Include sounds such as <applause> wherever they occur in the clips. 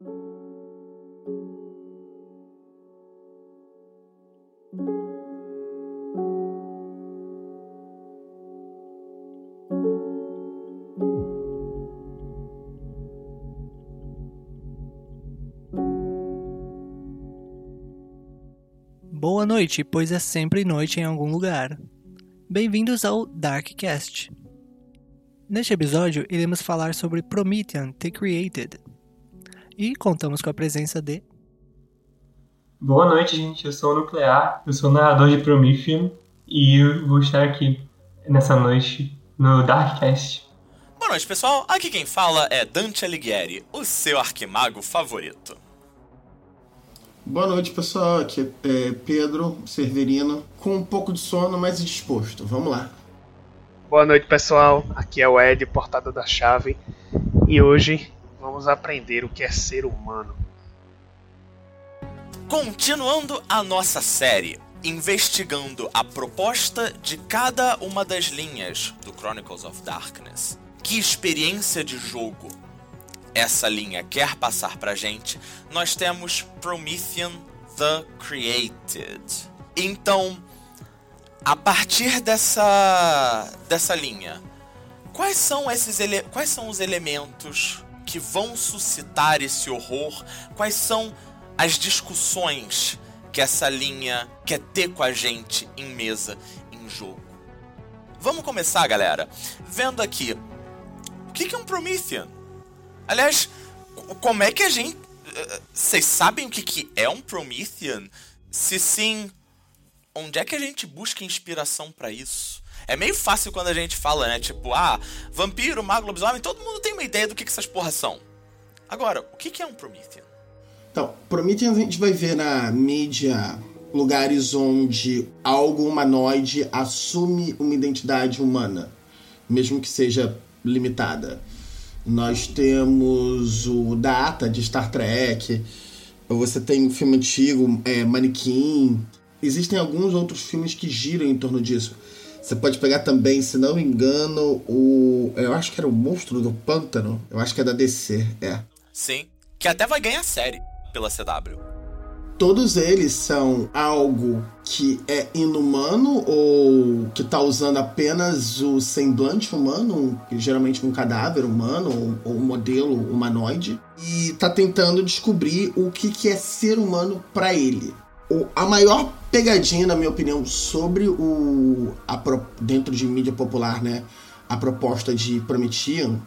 Boa noite, pois é sempre noite em algum lugar. Bem-vindos ao Darkcast. Neste episódio, iremos falar sobre Promethean The Created. E contamos com a presença de. Boa noite, gente. Eu sou o Nuclear, eu sou narrador de Promethean e eu vou estar aqui nessa noite no Darkcast. Boa noite, pessoal. Aqui quem fala é Dante Alighieri, o seu arquimago favorito. Boa noite, pessoal. Aqui é Pedro Severino, com um pouco de sono, mas disposto. Vamos lá. Boa noite, pessoal. Aqui é o Ed, portada da chave, e hoje vamos aprender o que é ser humano. Continuando a nossa série, investigando a proposta de cada uma das linhas do Chronicles of Darkness. Que experiência de jogo essa linha quer passar pra gente, nós temos Promethean The Created. Então, a partir dessa dessa linha, quais são esses quais são os elementos que vão suscitar esse horror? Quais são as discussões que essa linha quer ter com a gente em mesa, em jogo? Vamos começar, galera, vendo aqui o que é um Promethean? Aliás, como é que a gente. Vocês sabem o que, que é um Promethean? Se sim, onde é que a gente busca inspiração para isso? É meio fácil quando a gente fala, né? Tipo, ah, vampiro, mago, lobisomem, todo mundo tem uma ideia do que, que essas porras são. Agora, o que, que é um Promethean? Então, Promethean a gente vai ver na mídia lugares onde algo humanoide assume uma identidade humana, mesmo que seja limitada. Nós temos o Data de Star Trek. Você tem um filme antigo, é, Manequim. Existem alguns outros filmes que giram em torno disso. Você pode pegar também, se não me engano, o. Eu acho que era o Monstro do Pântano. Eu acho que é da DC, é. Sim. Que até vai ganhar série pela CW todos eles são algo que é inumano ou que está usando apenas o semblante humano, geralmente um cadáver humano ou, um modelo humanoide, e está tentando descobrir o que, que é ser humano para ele. O, a maior pegadinha, na minha opinião, sobre o a, dentro de mídia popular, né, a proposta de Promethean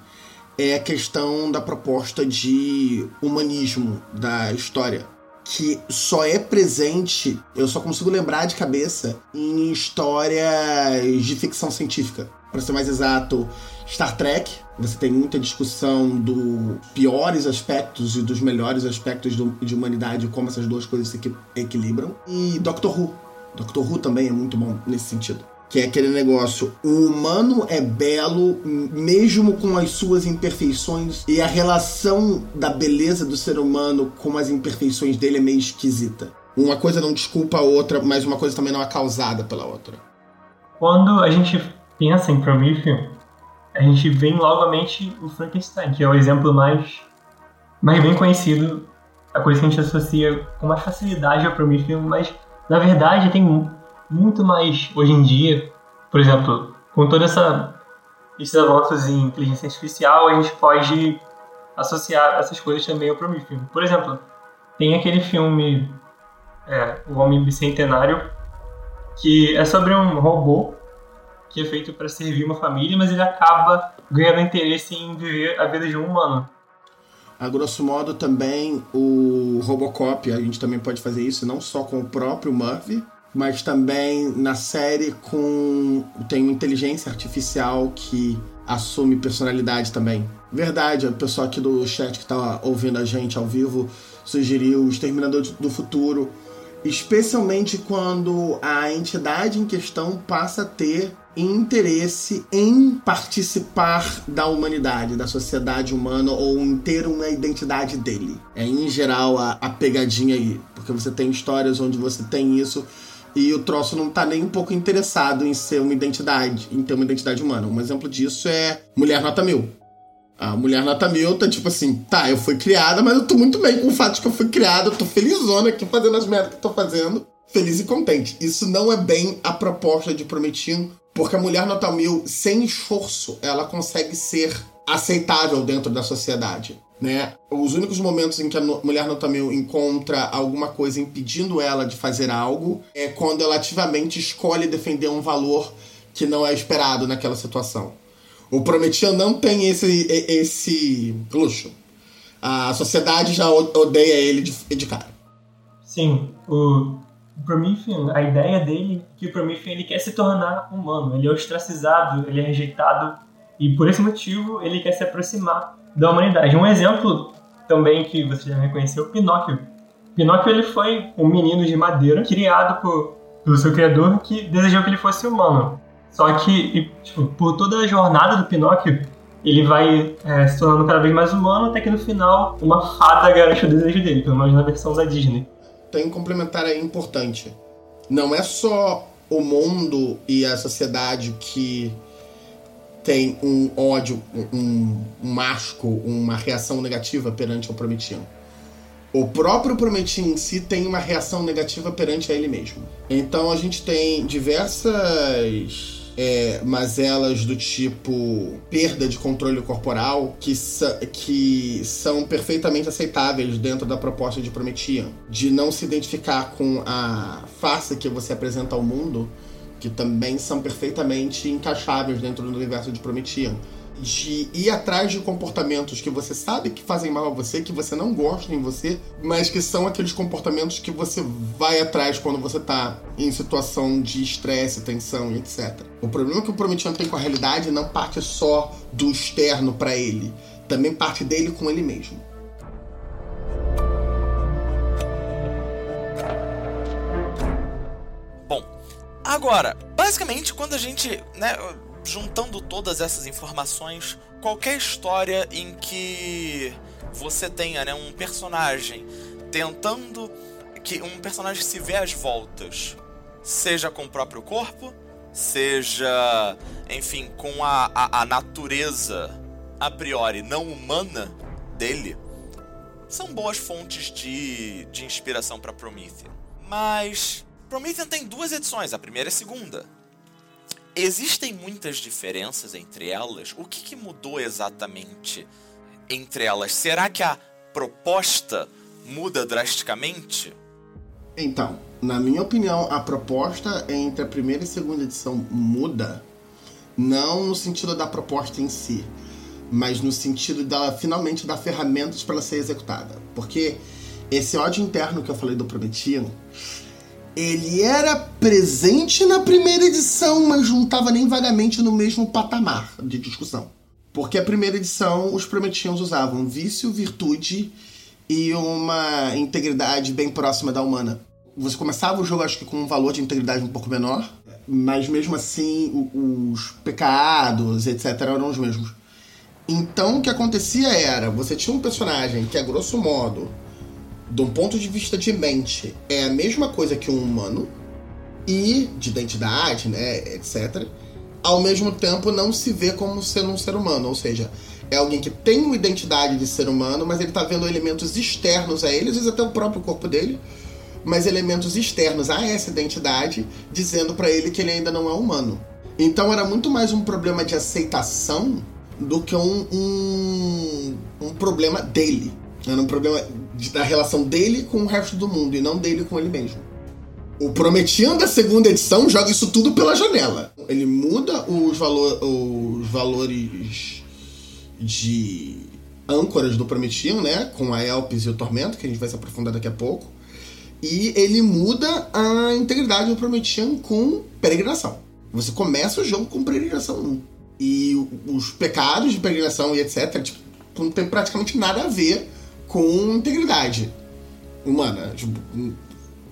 é a questão da proposta de humanismo da história que só é presente, eu só consigo lembrar de cabeça, em histórias de ficção científica. Para ser mais exato, Star Trek, você tem muita discussão dos piores aspectos e dos melhores aspectos do, de humanidade, como essas duas coisas se equilibram. E Doctor Who. Doctor Who também é muito bom nesse sentido que é aquele negócio, o humano é belo mesmo com as suas imperfeições e a relação da beleza do ser humano com as imperfeições dele é meio esquisita. Uma coisa não desculpa a outra, mas uma coisa também não é causada pela outra. Quando a gente pensa em Prometheus, a gente vem logo à mente o Frankenstein, que é o exemplo mais, mais bem conhecido, a coisa que a gente associa com mais facilidade ao Prometheus, mas na verdade tem muito mais hoje em dia, por exemplo, com toda essa esses avanços em inteligência artificial, a gente pode associar essas coisas também ao Prometheus. Por exemplo, tem aquele filme é, O Homem Bicentenário, que é sobre um robô que é feito para servir uma família, mas ele acaba ganhando interesse em viver a vida de um humano. A grosso modo, também o Robocop, a gente também pode fazer isso, não só com o próprio Murphy, mas também na série com tem inteligência artificial que assume personalidade também. Verdade, o pessoal aqui do chat que tá ouvindo a gente ao vivo sugeriu o Exterminador do Futuro, especialmente quando a entidade em questão passa a ter interesse em participar da humanidade, da sociedade humana ou em ter uma identidade dele. É em geral a, a pegadinha aí, porque você tem histórias onde você tem isso e o troço não tá nem um pouco interessado em ser uma identidade, em ter uma identidade humana. Um exemplo disso é Mulher Nota Mil. A mulher nota mil tá tipo assim, tá, eu fui criada, mas eu tô muito bem com o fato de que eu fui criada, eu tô felizona aqui fazendo as merdas que eu tô fazendo, feliz e contente. Isso não é bem a proposta de Prometido, porque a mulher nota mil, sem esforço, ela consegue ser aceitável dentro da sociedade. Né? Os únicos momentos em que a mulher nota mil encontra alguma coisa impedindo ela de fazer algo é quando ela ativamente escolhe defender um valor que não é esperado naquela situação. O Prometheus não tem esse, esse luxo. A sociedade já odeia ele de, de cara. Sim, o Prometheus, a ideia dele é que o Prometheus ele quer se tornar humano. Ele é ostracizado, ele é rejeitado e por esse motivo ele quer se aproximar da humanidade. Um exemplo também que você já reconheceu, Pinóquio. Pinóquio ele foi um menino de madeira criado por, pelo seu criador que desejou que ele fosse humano. Só que, tipo, por toda a jornada do Pinóquio, ele vai é, se tornando cada vez mais humano, até que no final uma fada garante o desejo dele, pelo menos na versão da Disney. Tem um complementar aí importante. Não é só o mundo e a sociedade que tem um ódio, um, um uma reação negativa perante o Prometiano. O próprio Prometheus em si tem uma reação negativa perante a ele mesmo. Então a gente tem diversas é, mazelas do tipo perda de controle corporal que, que são perfeitamente aceitáveis dentro da proposta de Promethean. De não se identificar com a face que você apresenta ao mundo que também são perfeitamente encaixáveis dentro do universo de Promethean. De ir atrás de comportamentos que você sabe que fazem mal a você, que você não gosta em você, mas que são aqueles comportamentos que você vai atrás quando você tá em situação de estresse, tensão etc. O problema que o Promethean tem com a realidade não parte só do externo para ele, também parte dele com ele mesmo. Agora, basicamente, quando a gente, né, juntando todas essas informações, qualquer história em que você tenha, né, um personagem tentando que um personagem se vê às voltas, seja com o próprio corpo, seja, enfim, com a, a, a natureza a priori não humana dele, são boas fontes de, de inspiração para Prometheus. Mas Promethean tem duas edições, a primeira e a segunda. Existem muitas diferenças entre elas? O que, que mudou exatamente entre elas? Será que a proposta muda drasticamente? Então, na minha opinião, a proposta entre a primeira e segunda edição muda, não no sentido da proposta em si, mas no sentido dela finalmente dar ferramentas para ela ser executada. Porque esse ódio interno que eu falei do Prometido ele era presente na primeira edição, mas não estava nem vagamente no mesmo patamar de discussão. Porque a primeira edição, os prometidos usavam vício, virtude e uma integridade bem próxima da humana. Você começava o jogo, acho que com um valor de integridade um pouco menor, mas mesmo assim os pecados, etc., eram os mesmos. Então o que acontecia era: você tinha um personagem que, a grosso modo, de um ponto de vista de mente, é a mesma coisa que um humano e de identidade, né, etc. Ao mesmo tempo, não se vê como sendo um ser humano, ou seja, é alguém que tem uma identidade de ser humano, mas ele está vendo elementos externos a ele, às vezes até o próprio corpo dele, mas elementos externos a essa identidade, dizendo para ele que ele ainda não é humano. Então era muito mais um problema de aceitação do que um, um, um problema dele. Era um problema da relação dele com o resto do mundo e não dele com ele mesmo. O Prometiano da segunda edição joga isso tudo pela janela. Ele muda os, os valores de âncoras do Prometiano, né? Com a Elpis e o Tormento, que a gente vai se aprofundar daqui a pouco. E ele muda a integridade do Prometiano com peregrinação. Você começa o jogo com peregrinação 1. E os pecados de peregrinação e etc. Tipo, não tem praticamente nada a ver com integridade humana. Tipo,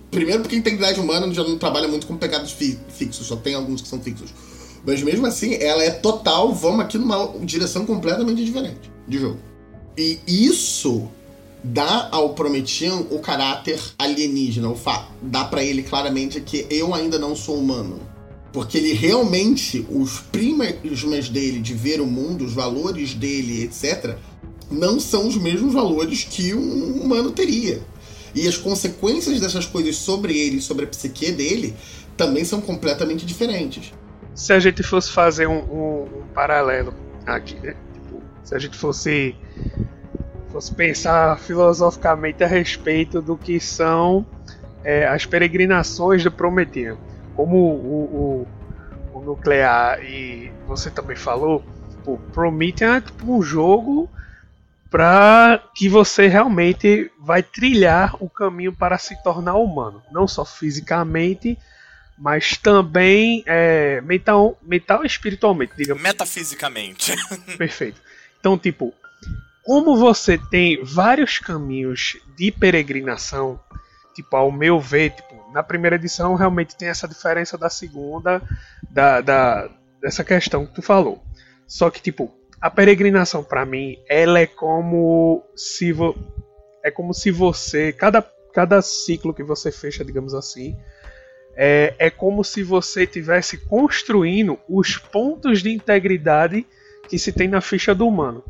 primeiro porque integridade humana já não trabalha muito com pecados fi fixos, só tem alguns que são fixos. Mas mesmo assim, ela é total, vamos aqui numa direção completamente diferente de jogo. E isso dá ao Prometian o caráter alienígena, o dá para ele claramente que eu ainda não sou humano. Porque ele realmente, os prismas dele de ver o mundo, os valores dele, etc., não são os mesmos valores que um humano teria. E as consequências dessas coisas sobre ele, sobre a psique dele, também são completamente diferentes. Se a gente fosse fazer um, um, um paralelo aqui, né? Tipo, se a gente fosse, fosse pensar filosoficamente a respeito do que são é, as peregrinações do Prometeu, como o, o, o, nuclear e você também falou, o Prometheus é tipo um jogo para que você realmente vai trilhar o caminho para se tornar humano, não só fisicamente, mas também é, mental, mental e espiritualmente, digamos. Metafisicamente. <laughs> Perfeito. Então, tipo, como você tem vários caminhos de peregrinação, tipo, ao meu ver, tipo, na primeira edição realmente tem essa diferença da segunda, da, da dessa questão que tu falou. Só que, tipo, a peregrinação para mim, ela é como se vo... é como se você cada cada ciclo que você fecha, digamos assim, é, é como se você tivesse construindo os pontos de integridade que se tem na ficha do humano.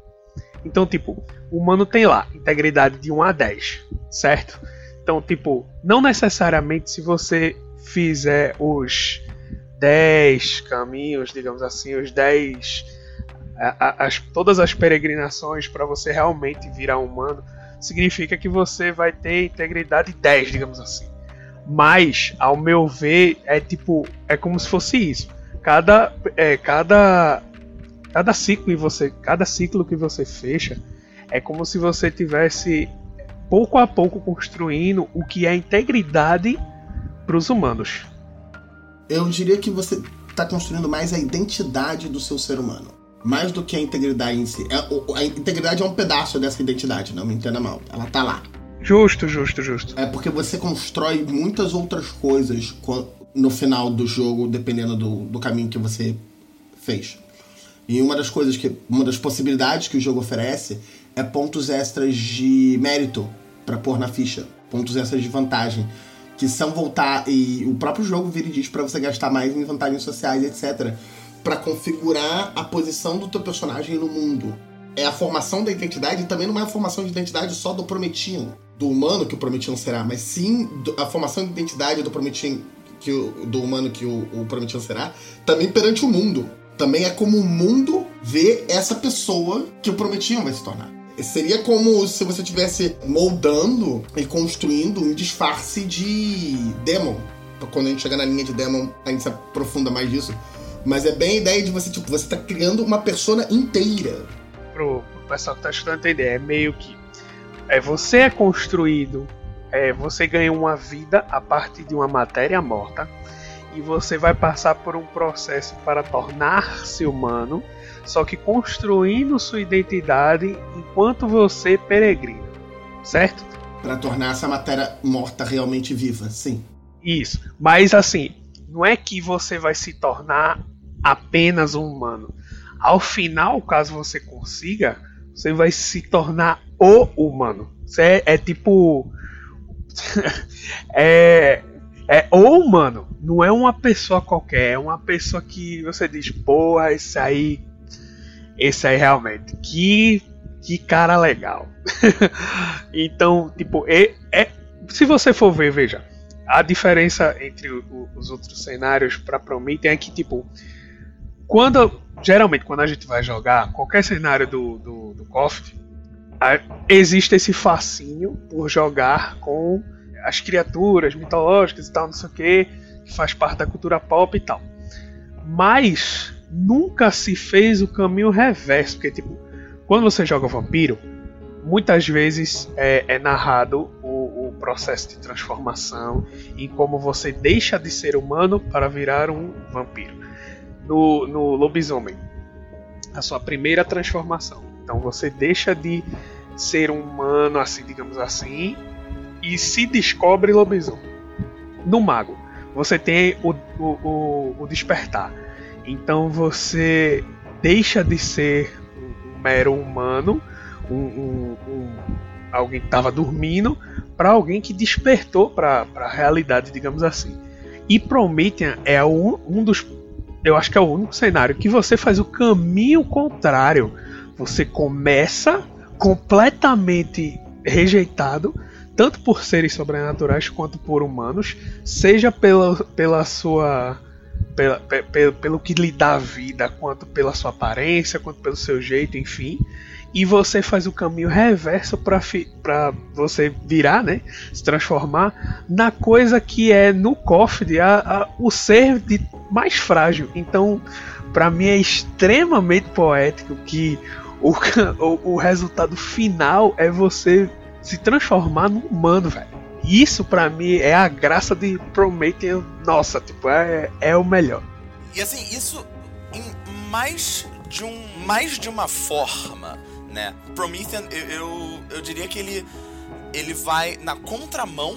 Então, tipo, o humano tem lá integridade de 1 a 10, certo? Então, tipo, não necessariamente se você fizer os 10 caminhos, digamos assim, os 10 as, todas as peregrinações para você realmente virar humano, significa que você vai ter integridade 10, digamos assim. Mas, ao meu ver, é tipo, é como se fosse isso. Cada é, cada cada ciclo você, cada ciclo que você fecha é como se você tivesse pouco a pouco construindo o que é integridade para os humanos. Eu diria que você está construindo mais a identidade do seu ser humano mais do que a integridade em si. É, a integridade é um pedaço dessa identidade, não me entenda mal. Ela tá lá. Justo, justo, justo. É porque você constrói muitas outras coisas no final do jogo, dependendo do, do caminho que você fez. E uma das coisas que. Uma das possibilidades que o jogo oferece é pontos extras de mérito para pôr na ficha. Pontos extras de vantagem. Que são voltar. E o próprio jogo vira e diz para você gastar mais em vantagens sociais, etc para configurar a posição do teu personagem no mundo. É a formação da identidade e também não é a formação de identidade só do Prometiam, do humano que o Prometiam será, mas sim a formação de identidade do Prometiam, que o, do humano que o, o Prometiam será, também perante o mundo. Também é como o mundo vê essa pessoa que o Prometiam vai se tornar. Seria como se você estivesse moldando e construindo um disfarce de Demon. Quando a gente chegar na linha de Demon, a gente se aprofunda mais disso mas é bem a ideia de você, tipo, você tá criando uma persona inteira. Pro, pro pessoal que tá estudando entender, é meio que. É, você é construído, é, você ganha uma vida a partir de uma matéria morta, e você vai passar por um processo para tornar-se humano, só que construindo sua identidade enquanto você peregrina, certo? Para tornar essa matéria morta realmente viva, sim. Isso, mas assim, não é que você vai se tornar apenas um humano. Ao final, caso você consiga, você vai se tornar o humano. Você é, é tipo. <laughs> é, é o humano. Não é uma pessoa qualquer. É uma pessoa que você diz, porra, esse aí. Esse aí realmente. Que, que cara legal. <laughs> então, tipo, é, é, se você for ver, veja. A diferença entre o, os outros cenários para Prometheus é que, tipo, quando geralmente quando a gente vai jogar qualquer cenário do, do, do existe esse fascínio por jogar com as criaturas mitológicas e tal, não sei o que, que faz parte da cultura pop e tal. Mas nunca se fez o caminho reverso, porque tipo, quando você joga vampiro, muitas vezes é, é narrado o, o, processo de transformação e como você deixa de ser humano para virar um vampiro no, no lobisomem. A sua primeira transformação. Então você deixa de ser um humano, assim, digamos assim, e se descobre lobisomem. No mago, você tem o, o, o, o despertar. Então você deixa de ser um mero humano, um, um, um alguém que estava dormindo, para alguém que despertou para a realidade, digamos assim. E Promethean é um, um dos. Eu acho que é o único cenário que você faz o caminho contrário. Você começa completamente rejeitado, tanto por seres sobrenaturais quanto por humanos, seja pela, pela sua. Pela, pelo, pelo que lhe dá vida, quanto pela sua aparência, quanto pelo seu jeito, enfim e você faz o caminho reverso para você virar, né? Se transformar na coisa que é no cofre a, a, o ser de mais frágil. Então, para mim é extremamente poético que o, <laughs> o, o, resultado final é você se transformar num humano, velho. Isso para mim é a graça de Prometheus. Nossa, tipo, é, é o melhor. E assim, isso em mais de um mais de uma forma né? Promethean, eu, eu, eu diria que ele, ele vai na contramão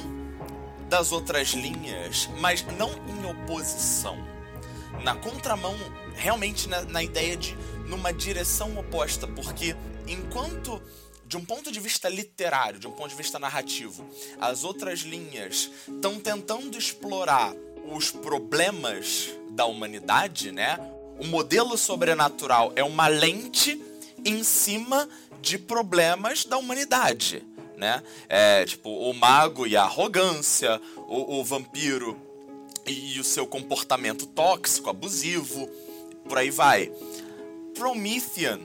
das outras linhas, mas não em oposição. Na contramão, realmente na, na ideia de numa direção oposta, porque enquanto de um ponto de vista literário, de um ponto de vista narrativo, as outras linhas estão tentando explorar os problemas da humanidade, né? O modelo sobrenatural é uma lente em cima de problemas da humanidade, né? É, tipo, o mago e a arrogância, o, o vampiro e o seu comportamento tóxico, abusivo, por aí vai. Promethean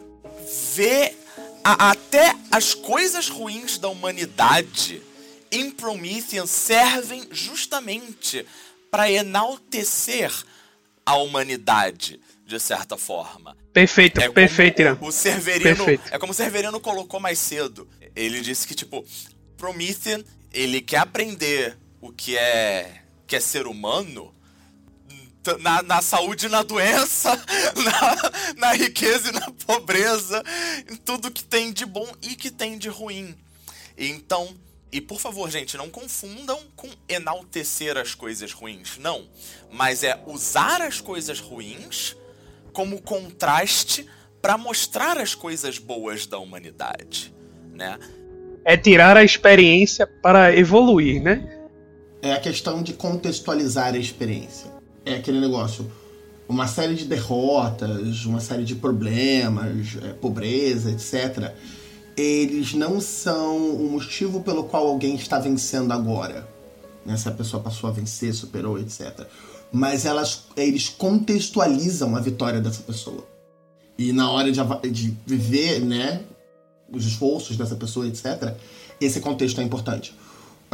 vê a, até as coisas ruins da humanidade em Promethean servem justamente para enaltecer a humanidade de certa forma. Perfeito, é perfeito, Irã. O Severino, perfeito. é como o Severino colocou mais cedo. Ele disse que tipo, Promethean, ele quer aprender o que é que é ser humano na, na saúde e na doença, <laughs> na, na riqueza e na pobreza, em tudo que tem de bom e que tem de ruim. Então, e por favor, gente, não confundam com enaltecer as coisas ruins. Não. Mas é usar as coisas ruins como contraste para mostrar as coisas boas da humanidade, né? É tirar a experiência para evoluir, né? É a questão de contextualizar a experiência. É aquele negócio, uma série de derrotas, uma série de problemas, é, pobreza, etc. Eles não são o motivo pelo qual alguém está vencendo agora. Né? Se a pessoa passou a vencer, superou, etc mas elas, eles contextualizam a vitória dessa pessoa. E na hora de, de viver, né, os esforços dessa pessoa, etc., esse contexto é importante.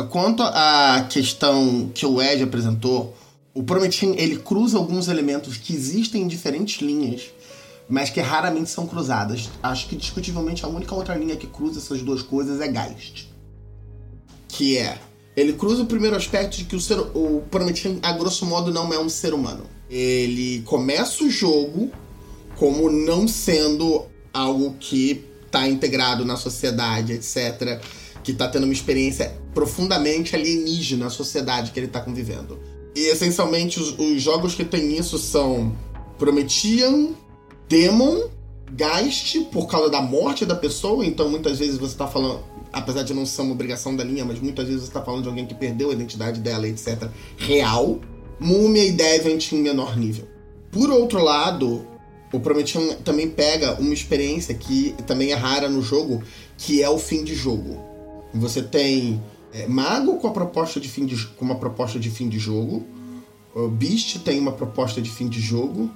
Quanto à questão que o Ed apresentou, o Promethean ele cruza alguns elementos que existem em diferentes linhas, mas que raramente são cruzadas. Acho que discutivelmente a única outra linha que cruza essas duas coisas é Geist. Que é ele cruza o primeiro aspecto de que o, ser, o Promethean, a grosso modo, não é um ser humano. Ele começa o jogo como não sendo algo que está integrado na sociedade, etc. Que está tendo uma experiência profundamente alienígena na sociedade que ele está convivendo. E essencialmente os, os, jogos que tem isso são Promethean, Demon, Geist, por causa da morte da pessoa, então muitas vezes você está falando apesar de não ser uma obrigação da linha, mas muitas vezes você está falando de alguém que perdeu a identidade dela, etc., real. Múmia e Deviant em menor nível. Por outro lado, o Promethean também pega uma experiência que também é rara no jogo, que é o fim de jogo. Você tem é, Mago com a proposta de fim de, com uma proposta de fim de jogo. O Beast tem uma proposta de fim de jogo.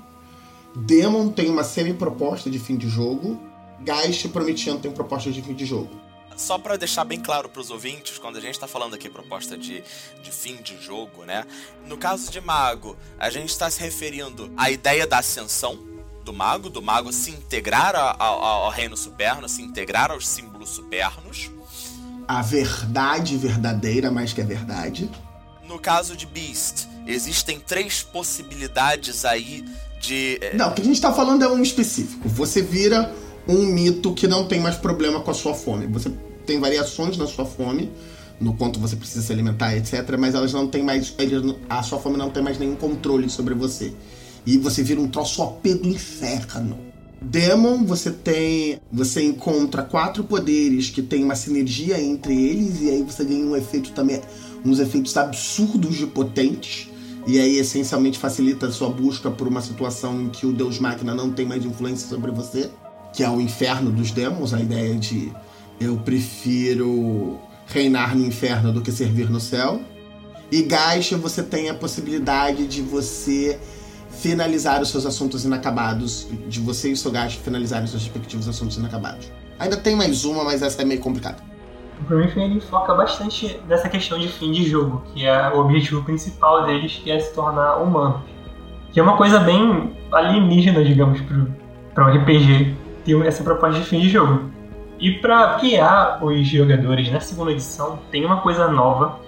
Demon tem uma semi-proposta de fim de jogo. Geist e Promethean tem proposta de fim de jogo só para deixar bem claro para os ouvintes, quando a gente está falando aqui proposta de, de fim de jogo, né? No caso de mago, a gente está se referindo à ideia da ascensão do mago, do mago se integrar ao, ao reino superno, se integrar aos símbolos supernos. A verdade verdadeira, mais que a verdade. No caso de Beast, existem três possibilidades aí de. Eh, não, o que a gente está falando é um específico. Você vira um mito que não tem mais problema com a sua fome. Você tem variações na sua fome, no quanto você precisa se alimentar, etc. Mas elas não têm mais. A sua fome não tem mais nenhum controle sobre você. E você vira um troço OP do inferno. Demon, você tem. Você encontra quatro poderes que tem uma sinergia entre eles, e aí você ganha um efeito também. uns efeitos absurdos de potentes. E aí, essencialmente, facilita a sua busca por uma situação em que o Deus Máquina não tem mais influência sobre você, que é o inferno dos demos, a ideia de eu prefiro reinar no inferno do que servir no céu. E Gaisha, você tem a possibilidade de você finalizar os seus assuntos inacabados, de você e o seu Gaisha finalizarem os seus respectivos assuntos inacabados. Ainda tem mais uma, mas essa é meio complicada. O Prometheus ele foca bastante nessa questão de fim de jogo, que é o objetivo principal deles, que é se tornar humanos. Que é uma coisa bem alienígena, digamos, para um RPG ter essa proposta de fim de jogo. E para guiar os jogadores na segunda edição, tem uma coisa nova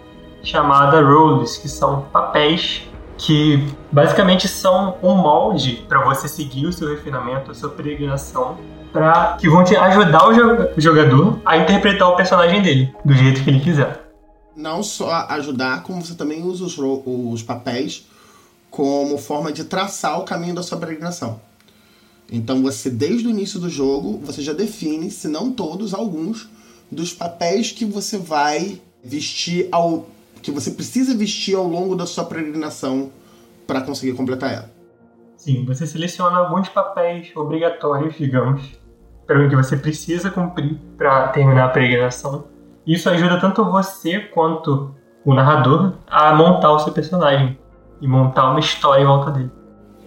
chamada roles, que são papéis que basicamente são um molde para você seguir o seu refinamento, a sua peregrinação, para que vão te ajudar o jogador a interpretar o personagem dele do jeito que ele quiser. Não só ajudar, como você também usa os, os papéis como forma de traçar o caminho da sua peregrinação. Então você, desde o início do jogo, você já define, se não todos, alguns dos papéis que você vai vestir ao. que você precisa vestir ao longo da sua peregrinação para conseguir completar ela. Sim, você seleciona alguns papéis obrigatórios, digamos, para que você precisa cumprir para terminar a peregrinação. Isso ajuda tanto você quanto o narrador a montar o seu personagem e montar uma história em volta dele.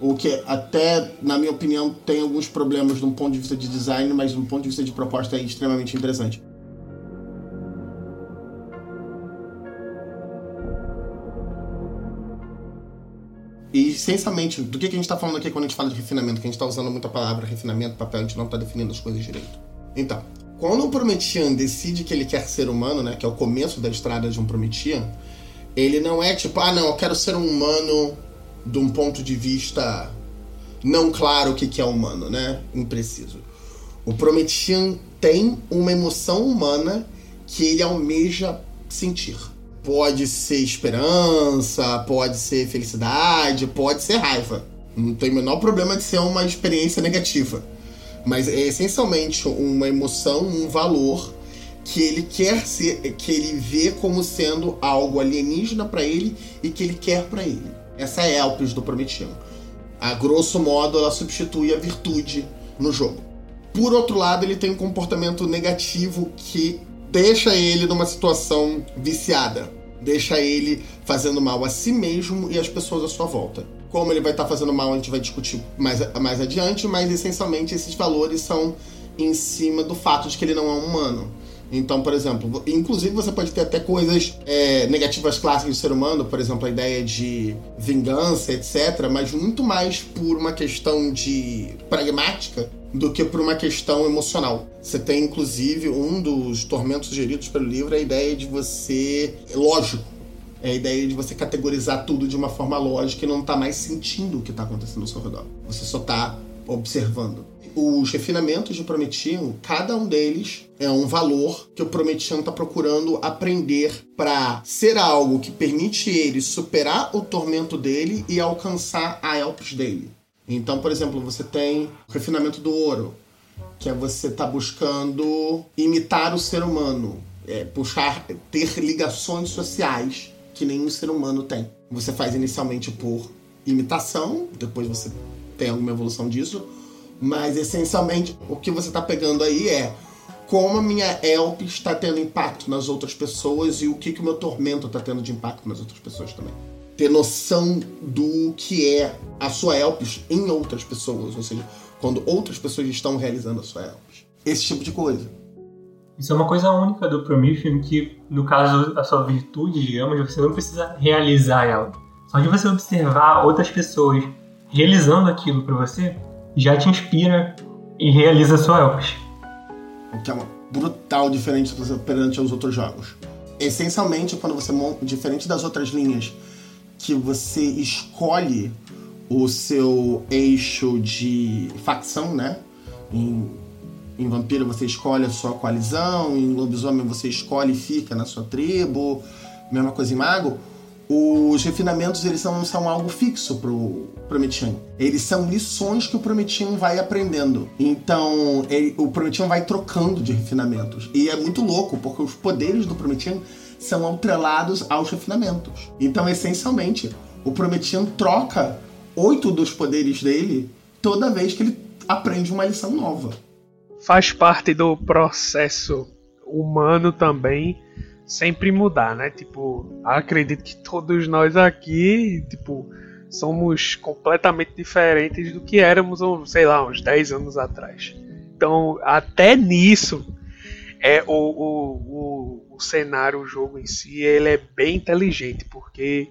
O que até, na minha opinião, tem alguns problemas de um ponto de vista de design, mas de um ponto de vista de proposta é extremamente interessante. E, essencialmente, do que, a gente está falando aqui quando a gente fala de refinamento? Que a gente está usando muita palavra refinamento, papel, a gente não está definindo as coisas direito. Então, quando o Prometian decide que ele quer ser humano, né, que é o começo da estrada de um Prometian, ele não é tipo, ah, não, eu quero ser um humano de um ponto de vista não claro o que é humano, né? Impreciso. O Prometian tem uma emoção humana que ele almeja sentir. Pode ser esperança, pode ser felicidade, pode ser raiva. Não tem o menor problema de ser uma experiência negativa. Mas é essencialmente uma emoção, um valor que ele quer ser, que ele vê como sendo algo alienígena para ele e que ele quer para ele. Essa é a Elpis do Prometiano. A grosso modo, ela substitui a virtude no jogo. Por outro lado, ele tem um comportamento negativo que deixa ele numa situação viciada. Deixa ele fazendo mal a si mesmo e às pessoas à sua volta. Como ele vai estar fazendo mal, a gente vai discutir mais, mais adiante, mas essencialmente esses valores são em cima do fato de que ele não é um humano. Então, por exemplo, inclusive você pode ter até coisas é, negativas clássicas do ser humano, por exemplo, a ideia de vingança, etc., mas muito mais por uma questão de pragmática do que por uma questão emocional. Você tem, inclusive, um dos tormentos sugeridos pelo livro, a ideia de você. lógico. É a ideia de você categorizar tudo de uma forma lógica e não tá mais sentindo o que está acontecendo ao seu redor. Você só está observando os refinamentos de Prometian, cada um deles é um valor que o Prometian está procurando aprender para ser algo que permite ele superar o tormento dele e alcançar a Elpis dele. Então, por exemplo, você tem o refinamento do ouro, que é você tá buscando imitar o ser humano, é, puxar, ter ligações sociais que nenhum ser humano tem. Você faz inicialmente por imitação, depois você tem alguma evolução disso, mas essencialmente o que você está pegando aí é como a minha help está tendo impacto nas outras pessoas e o que, que o meu tormento está tendo de impacto nas outras pessoas também. Ter noção do que é a sua help em outras pessoas, ou seja, quando outras pessoas estão realizando a sua help. Esse tipo de coisa. Isso é uma coisa única do Promethean que, no caso, a sua virtude, digamos, você não precisa realizar ela. Só de você observar outras pessoas realizando aquilo para você, já te inspira e realiza sua Elpis. O que é uma brutal diferença perante aos outros jogos. Essencialmente, quando você monta, diferente das outras linhas, que você escolhe o seu eixo de facção, né? Em, em Vampiro você escolhe a sua coalizão, em Lobisomem você escolhe e fica na sua tribo, mesma coisa em Mago os refinamentos eles não são algo fixo pro Prometian. Eles são lições que o Prometian vai aprendendo. Então, ele, o Prometian vai trocando de refinamentos. E é muito louco, porque os poderes do Prometian são atrelados aos refinamentos. Então, essencialmente, o Prometian troca oito dos poderes dele toda vez que ele aprende uma lição nova. Faz parte do processo humano também sempre mudar, né? Tipo, acredito que todos nós aqui, tipo, somos completamente diferentes do que éramos, sei lá, uns 10 anos atrás. Então, até nisso, é o, o, o, o cenário, o jogo em si, ele é bem inteligente, porque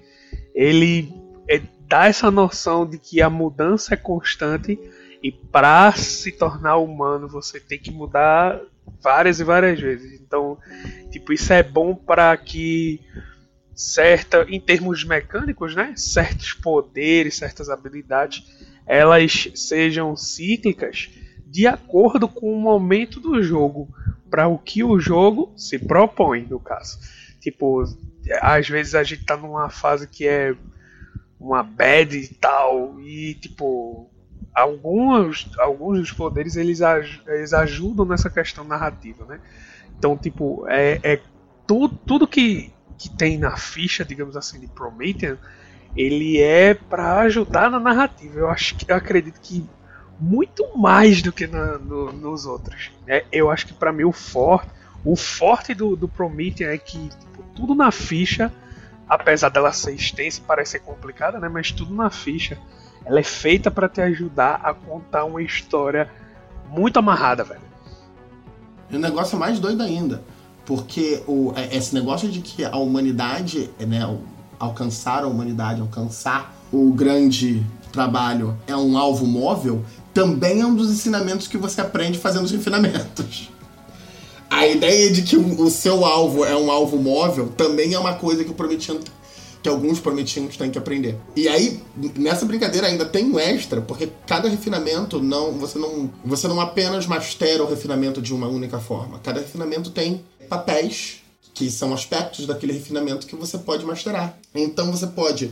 ele é, dá essa noção de que a mudança é constante e para se tornar humano você tem que mudar várias e várias vezes. Então, tipo, isso é bom para que certa, em termos mecânicos, né, certos poderes, certas habilidades, elas sejam cíclicas de acordo com o momento do jogo, para o que o jogo se propõe, no caso. Tipo, às vezes a gente tá numa fase que é uma bad e tal, e tipo, alguns, alguns dos poderes eles, eles ajudam nessa questão narrativa, né? Então, tipo, é, é tudo, tudo que, que tem na ficha, digamos assim, de Promethean, ele é para ajudar na narrativa. Eu acho que eu acredito que muito mais do que na, no, nos outros. É, eu acho que para mim o forte, o forte do, do Promethean é que tipo, tudo na ficha, apesar dela ser extensa e parecer complicada, né, mas tudo na ficha, ela é feita para te ajudar a contar uma história muito amarrada, velho. E o negócio é mais doido ainda. Porque o, é, esse negócio de que a humanidade, né, alcançar a humanidade, alcançar o grande trabalho é um alvo móvel, também é um dos ensinamentos que você aprende fazendo os refinamentos. A ideia de que o seu alvo é um alvo móvel também é uma coisa que o Prometiano que alguns prometidos têm que aprender. E aí, nessa brincadeira ainda tem um extra, porque cada refinamento não. Você não. Você não apenas mastera o refinamento de uma única forma. Cada refinamento tem papéis, que são aspectos daquele refinamento que você pode masterar. Então você pode.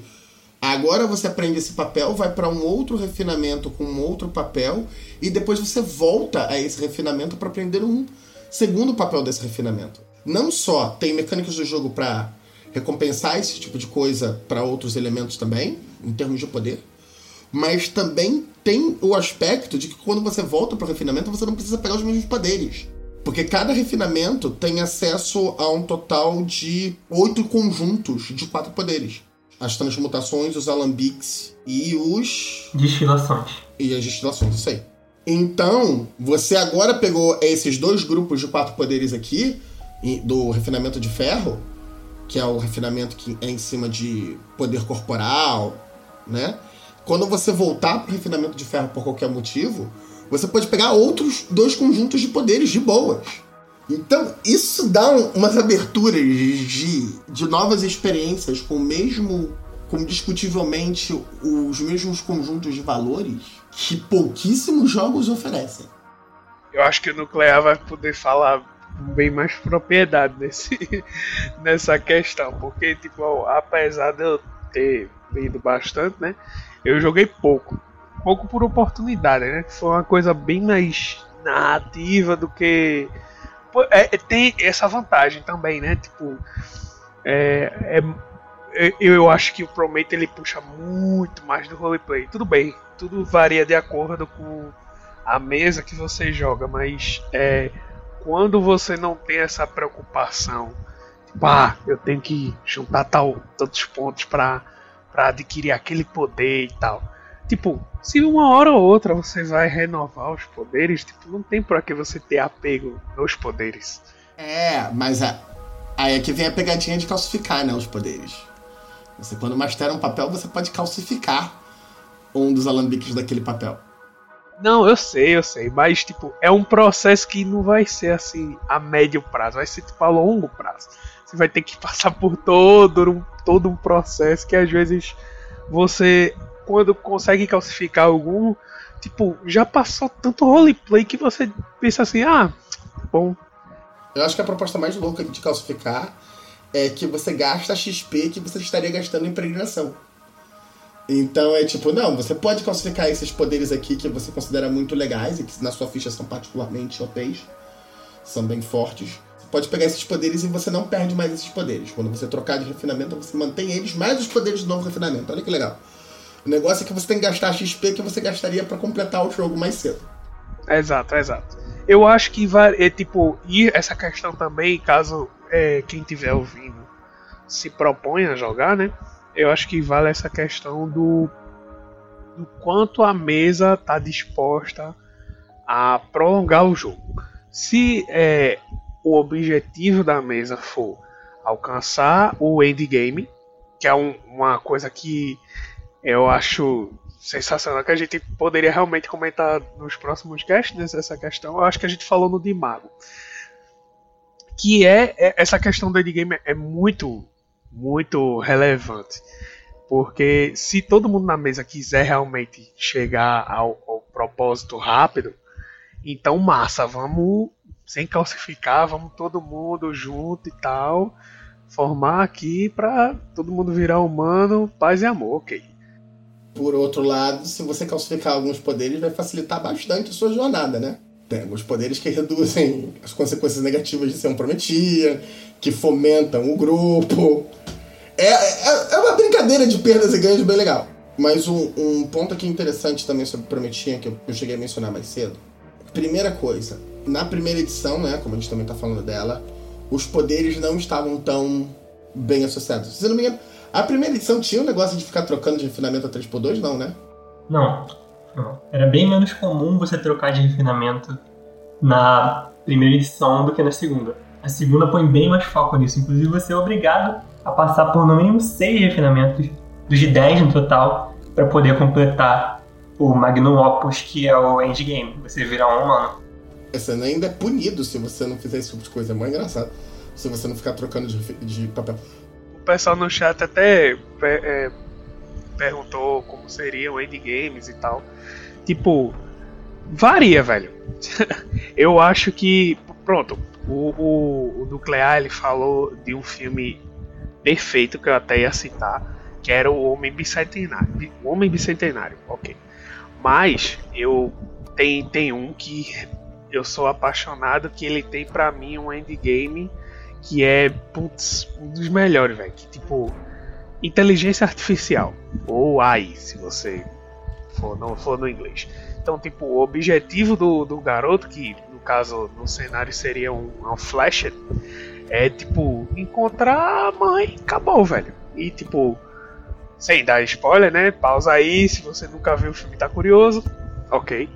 Agora você aprende esse papel, vai para um outro refinamento com um outro papel, e depois você volta a esse refinamento para aprender um segundo papel desse refinamento. Não só tem mecânicas do jogo para recompensar esse tipo de coisa para outros elementos também, em termos de poder. Mas também tem o aspecto de que quando você volta para o refinamento, você não precisa pegar os mesmos poderes. Porque cada refinamento tem acesso a um total de oito conjuntos de quatro poderes. As transmutações, os alambiques e os. Destilações. E as destilações, isso aí. Então, você agora pegou esses dois grupos de quatro poderes aqui, do refinamento de ferro, que é o refinamento que é em cima de poder corporal, né? Quando você voltar para o refinamento de ferro por qualquer motivo, você pode pegar outros dois conjuntos de poderes de boas. Então, isso dá umas aberturas de, de novas experiências com mesmo, com discutivelmente os mesmos conjuntos de valores que pouquíssimos jogos oferecem. Eu acho que o Nuclear vai poder falar bem mais propriedade nesse, <laughs> nessa questão, porque tipo, apesar de eu ter lido bastante, né, eu joguei pouco, pouco por oportunidade, né, foi uma coisa bem mais narrativa do que é, tem essa vantagem também, né, tipo, é, é, eu acho que o Prometheus ele puxa muito mais do roleplay. Tudo bem, tudo varia de acordo com a mesa que você joga, mas é, quando você não tem essa preocupação, tipo, ah, eu tenho que juntar tal, tantos pontos para adquirir aquele poder e tal. Tipo, se uma hora ou outra você vai renovar os poderes, tipo, não tem por que você ter apego nos poderes. É, mas a, aí é que vem a pegadinha de calcificar, né, os poderes. Você quando mastera um papel, você pode calcificar um dos alambiques daquele papel. Não, eu sei, eu sei, mas tipo, é um processo que não vai ser assim a médio prazo, vai ser tipo a longo prazo. Você vai ter que passar por todo um, todo um processo que às vezes você, quando consegue calcificar algum, tipo, já passou tanto roleplay que você pensa assim, ah, bom. Eu acho que a proposta mais louca de calcificar é que você gasta XP que você estaria gastando em peregrinação. Então é tipo, não, você pode classificar esses poderes aqui que você considera muito legais e que na sua ficha são particularmente OPs, são bem fortes. pode pegar esses poderes e você não perde mais esses poderes. Quando você trocar de refinamento, você mantém eles, mais os poderes do novo refinamento. Olha que legal. O negócio é que você tem que gastar XP que você gastaria para completar o jogo mais cedo. Exato, exato. Eu acho que vai, é tipo, e essa questão também, caso é, quem estiver ouvindo se propõe a jogar, né? Eu acho que vale essa questão do, do quanto a mesa está disposta a prolongar o jogo. Se é, o objetivo da mesa for alcançar o endgame, que é um, uma coisa que eu acho sensacional, que a gente poderia realmente comentar nos próximos casts essa questão. Eu acho que a gente falou no de Mago. Que é, é essa questão do endgame é muito, muito relevante. Porque se todo mundo na mesa quiser realmente chegar ao, ao propósito rápido, então massa, vamos sem calcificar, vamos todo mundo junto e tal, formar aqui pra todo mundo virar humano, paz e amor, ok. Por outro lado, se você calcificar alguns poderes, vai facilitar bastante a sua jornada, né? Tem alguns poderes que reduzem as consequências negativas de ser um prometia, que fomentam o grupo. É, é, é, uma brincadeira de perdas e ganhos bem legal. Mas um, um ponto aqui interessante também sobre Prometia, que eu, eu cheguei a mencionar mais cedo. Primeira coisa, na primeira edição, né, como a gente também tá falando dela, os poderes não estavam tão bem associados. Se não me engano, a primeira edição tinha um negócio de ficar trocando de refinamento a 3x2, não, né? Não, não. Era bem menos comum você trocar de refinamento na primeira edição do que na segunda. A segunda põe bem mais foco nisso. Inclusive, você é obrigado a passar por no mínimo 6 refinamentos, dos de 10 no total, para poder completar o Magnum Opus, que é o endgame. Você virar um humano. Você ainda é punido se você não fizer esse tipo de coisa. É muito engraçado. Se você não ficar trocando de, de papel. O pessoal no chat até é, perguntou como seriam endgames e tal. Tipo, varia, velho. <laughs> Eu acho que. Pronto, o, o, o Nuclear ele falou de um filme perfeito que eu até ia citar, que era o Homem Bicentenário. O Homem Bicentenário, ok. Mas eu tem, tem um que eu sou apaixonado que ele tem para mim um endgame que é putz, um dos melhores, velho. Tipo inteligência artificial ou AI, se você for for no inglês. Então, tipo, o objetivo do, do garoto, que no caso no cenário seria um, um flash, é tipo encontrar a mãe, acabou, velho. E tipo, sem dar spoiler, né? Pausa aí, se você nunca viu o filme tá curioso, ok.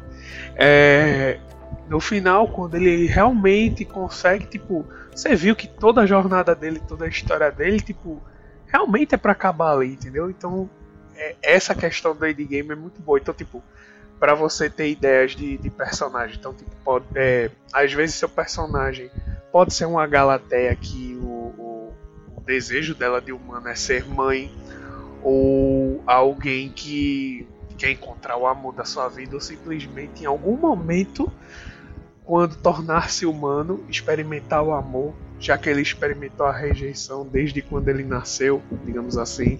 É, no final, quando ele realmente consegue, tipo, você viu que toda a jornada dele, toda a história dele, tipo, realmente é para acabar ali, entendeu? Então, é, essa questão do endgame é muito boa. Então, tipo, para você ter ideias de, de personagem, então, tipo, pode, é, às vezes seu personagem pode ser uma Galateia que o, o, o desejo dela de humano é ser mãe, ou alguém que quer encontrar o amor da sua vida, ou simplesmente em algum momento quando tornar-se humano, experimentar o amor, já que ele experimentou a rejeição desde quando ele nasceu, digamos assim,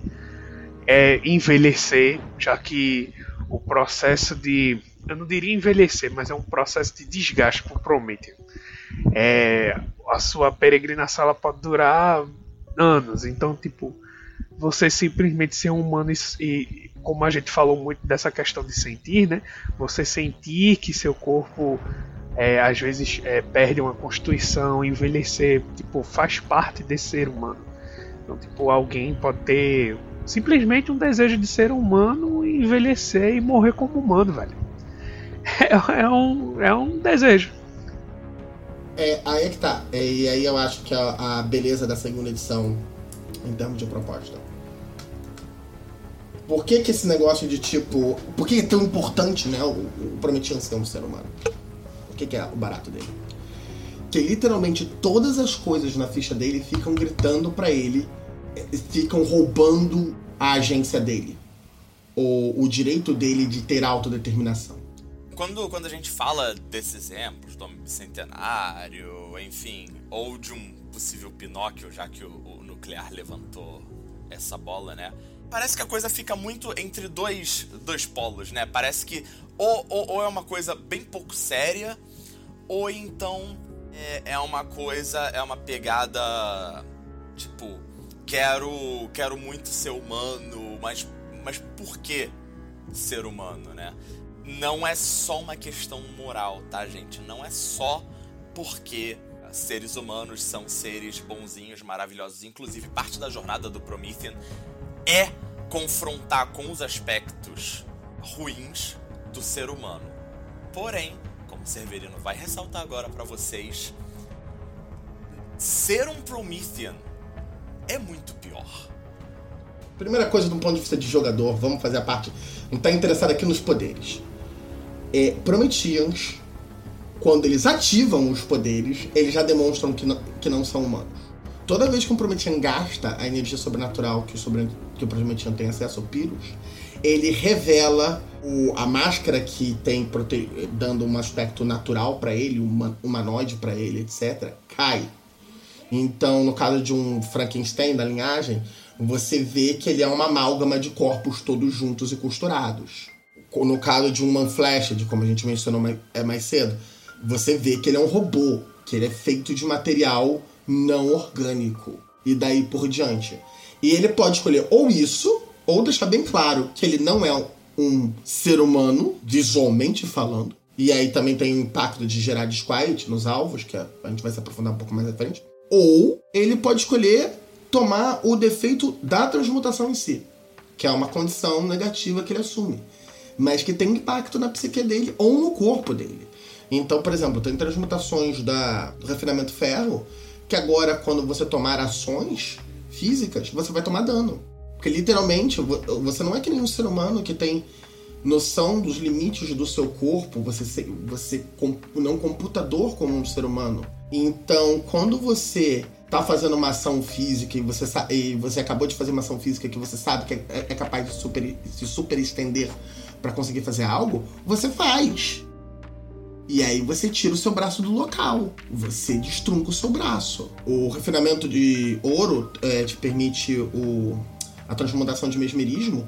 é envelhecer, já que o processo de, eu não diria envelhecer, mas é um processo de desgaste por Prometeu. É, a sua peregrinação ela pode durar anos, então tipo você simplesmente ser humano e, e, como a gente falou muito dessa questão de sentir, né? Você sentir que seu corpo é, às vezes é, perde uma constituição, envelhecer, tipo, faz parte desse ser humano. Então, tipo, alguém pode ter simplesmente um desejo de ser humano, envelhecer e morrer como humano, velho. É, é um, é um desejo. É, aí é que tá. É, e aí eu acho que a, a, beleza da segunda edição, em termos de proposta. Por que que esse negócio de tipo. Por que é tão importante, né? O, o Prometheus ser um ser humano? O que, que é o barato dele? Que literalmente todas as coisas na ficha dele ficam gritando para ele, eh, ficam roubando a agência dele. Ou o direito dele de ter autodeterminação. Quando, quando a gente fala desses exemplos, do Bicentenário, enfim, ou de um possível Pinóquio, já que o, o nuclear levantou essa bola, né? Parece que a coisa fica muito entre dois, dois polos, né? Parece que ou, ou, ou é uma coisa bem pouco séria, ou então É, é uma coisa, é uma pegada. Tipo, quero, quero muito ser humano, mas, mas por que ser humano, né? Não é só uma questão moral, tá, gente? Não é só porque seres humanos são seres bonzinhos, maravilhosos. Inclusive, parte da jornada do Promethean é confrontar com os aspectos ruins do ser humano. Porém, como o Severino vai ressaltar agora para vocês, ser um Promethean é muito pior. Primeira coisa, do ponto de vista de jogador, vamos fazer a parte. Não está interessado aqui nos poderes. É, quando eles ativam os poderes, eles já demonstram que não, que não são humanos. Toda vez que um Prometian gasta a energia sobrenatural que o, sobre, que o Prometian tem acesso ao Pyrrhus, ele revela o, a máscara que tem prote... dando um aspecto natural para ele, um humanoide para ele, etc., cai. Então, no caso de um Frankenstein da linhagem, você vê que ele é uma amálgama de corpos todos juntos e costurados. No caso de um Manflashed, como a gente mencionou mais, é mais cedo, você vê que ele é um robô, que ele é feito de material não orgânico. E daí por diante. E ele pode escolher ou isso, ou deixar bem claro que ele não é um ser humano, visualmente falando. E aí também tem o impacto de gerar disquiet nos alvos, que a gente vai se aprofundar um pouco mais à frente. Ou ele pode escolher tomar o defeito da transmutação em si, que é uma condição negativa que ele assume, mas que tem impacto na psique dele ou no corpo dele. Então, por exemplo, tem transmutações da, do refinamento ferro que agora, quando você tomar ações físicas, você vai tomar dano. Porque literalmente, você não é que nem um ser humano que tem noção dos limites do seu corpo, você, você não computador como um ser humano. Então, quando você tá fazendo uma ação física e você, e você acabou de fazer uma ação física que você sabe que é, é capaz de super, se super estender para conseguir fazer algo, você faz. E aí você tira o seu braço do local. Você destrunca o seu braço. O refinamento de ouro é, te permite o, a transmutação de mesmerismo,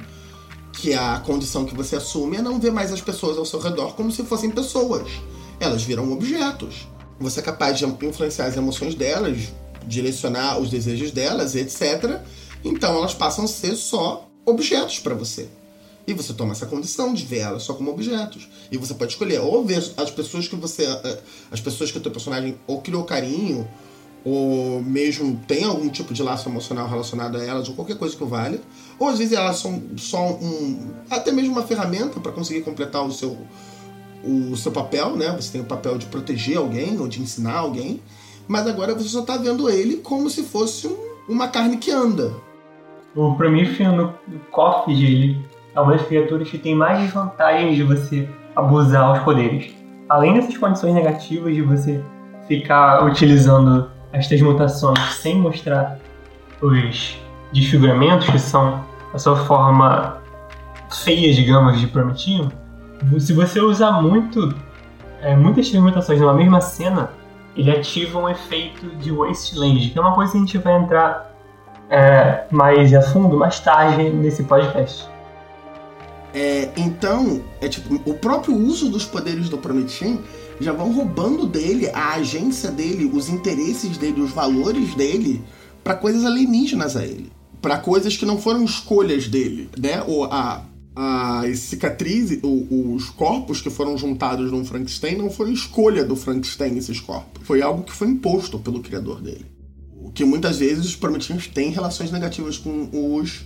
que é a condição que você assume é não ver mais as pessoas ao seu redor como se fossem pessoas. Elas viram objetos. Você é capaz de influenciar as emoções delas, direcionar os desejos delas, etc. Então elas passam a ser só objetos para você. E você toma essa condição de ver elas só como objetos. E você pode escolher ou ver as pessoas que você. Eh, as pessoas que o teu personagem ou criou carinho, ou mesmo tem algum tipo de laço emocional relacionado a elas, ou qualquer coisa que valha. Ou às vezes elas são só um. até mesmo uma ferramenta para conseguir completar o seu, o seu papel, né? Você tem o papel de proteger alguém ou de ensinar alguém. Mas agora você só está vendo ele como se fosse um, uma carne que anda. O Prometheus no Coffee, ele é uma das criaturas que tem mais desvantagens de você abusar os poderes. Além dessas condições negativas de você ficar utilizando as transmutações sem mostrar os desfiguramentos, que são a sua forma feia, digamos, de Prometheus, se você usar muito, é, muitas transmutações numa mesma cena, ele ativa um efeito de Wasteland, que é uma coisa que a gente vai entrar é, mais a fundo mais tarde nesse podcast. É, então, é tipo, o próprio uso dos poderes do Promethean já vão roubando dele a agência dele, os interesses dele, os valores dele para coisas alienígenas a ele, para coisas que não foram escolhas dele, né? Ou a as cicatrizes, os corpos que foram juntados num Frankenstein não foi escolha do Frankenstein esses corpos. Foi algo que foi imposto pelo criador dele. O que muitas vezes os Prometheans têm relações negativas com os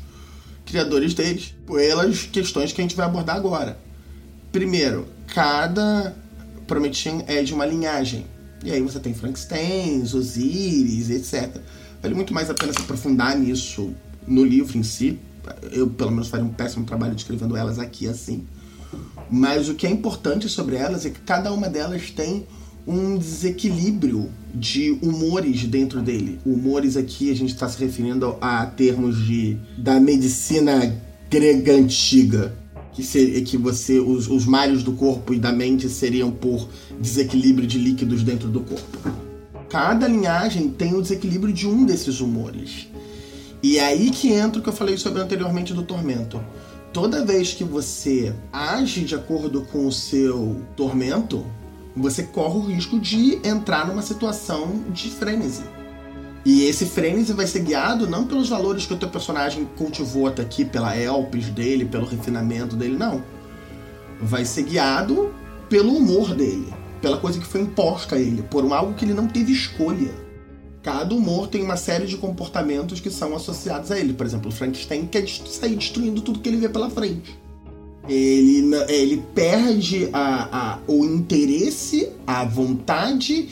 criadores deles, pelas questões que a gente vai abordar agora. Primeiro, cada Promethean é de uma linhagem. E aí você tem Frankensteins, Osiris, etc. Vale muito mais a pena se aprofundar nisso no livro em si. Eu, pelo menos, faria um péssimo trabalho descrevendo elas aqui assim. Mas o que é importante sobre elas é que cada uma delas tem um desequilíbrio de humores dentro dele. Humores aqui a gente está se referindo a termos de da medicina grega antiga, que seria que você os, os males do corpo e da mente seriam por desequilíbrio de líquidos dentro do corpo. Cada linhagem tem o desequilíbrio de um desses humores. E é aí que entra o que eu falei sobre anteriormente do tormento. Toda vez que você age de acordo com o seu tormento, você corre o risco de entrar numa situação de frenesi. E esse frenesi vai ser guiado não pelos valores que o teu personagem cultivou até aqui, pela elpis dele, pelo refinamento dele, não. Vai ser guiado pelo humor dele, pela coisa que foi imposta a ele, por algo que ele não teve escolha. Cada humor tem uma série de comportamentos que são associados a ele. Por exemplo, o Frankenstein quer sair destruindo tudo que ele vê pela frente. Ele, ele perde a, a, o interesse, a vontade,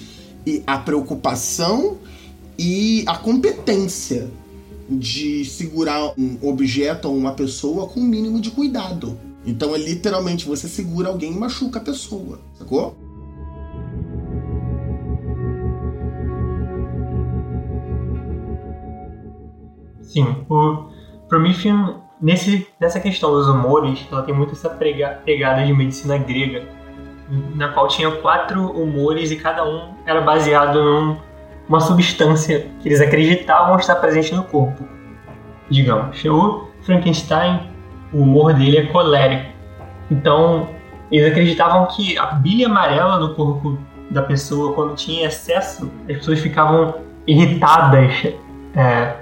e a preocupação e a competência de segurar um objeto ou uma pessoa com o mínimo de cuidado. Então é literalmente você segura alguém e machuca a pessoa, sacou? Sim, o Promethean, nesse, nessa questão dos humores, ela tem muito essa prega, pegada de medicina grega, na qual tinha quatro humores e cada um era baseado num uma substância que eles acreditavam estar presente no corpo. Digamos, o Frankenstein, o humor dele é colérico. Então, eles acreditavam que a bile amarela no corpo da pessoa, quando tinha excesso, as pessoas ficavam irritadas, é,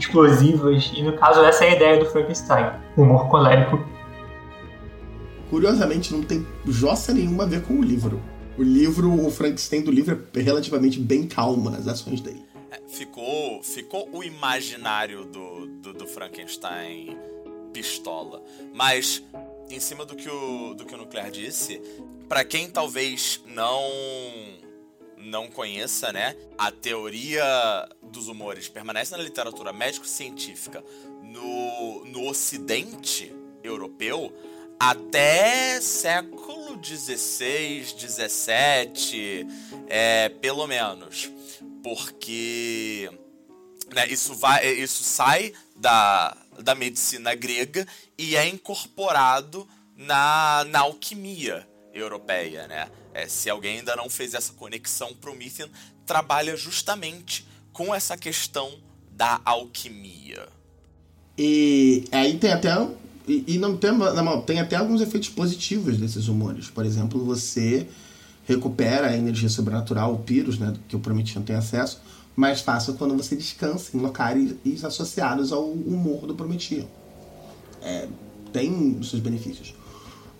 explosivas, e no caso, essa é a ideia do Frankenstein, o humor colérico. Curiosamente, não tem jossa nenhuma a ver com o livro. O livro, o Frankenstein do livro é relativamente bem calmo nas ações dele. É, ficou, ficou o imaginário do, do, do, Frankenstein pistola. Mas, em cima do que o, do que o Nuclear disse, para quem talvez não não conheça, né, a teoria dos humores permanece na literatura médico-científica no, no ocidente europeu até século XVI, XVII, é, pelo menos. Porque né, isso, vai, isso sai da, da medicina grega e é incorporado na, na alquimia europeia. Né? É, se alguém ainda não fez essa conexão, Promethean trabalha justamente com essa questão da alquimia. E aí tem até e, e não tem, não, tem até alguns efeitos positivos desses humores. Por exemplo, você recupera a energia sobrenatural, o Pyrrhus, né, que o Prometheus tem acesso, mais fácil quando você descansa em locais associados ao humor do Prometheus. É, tem seus benefícios.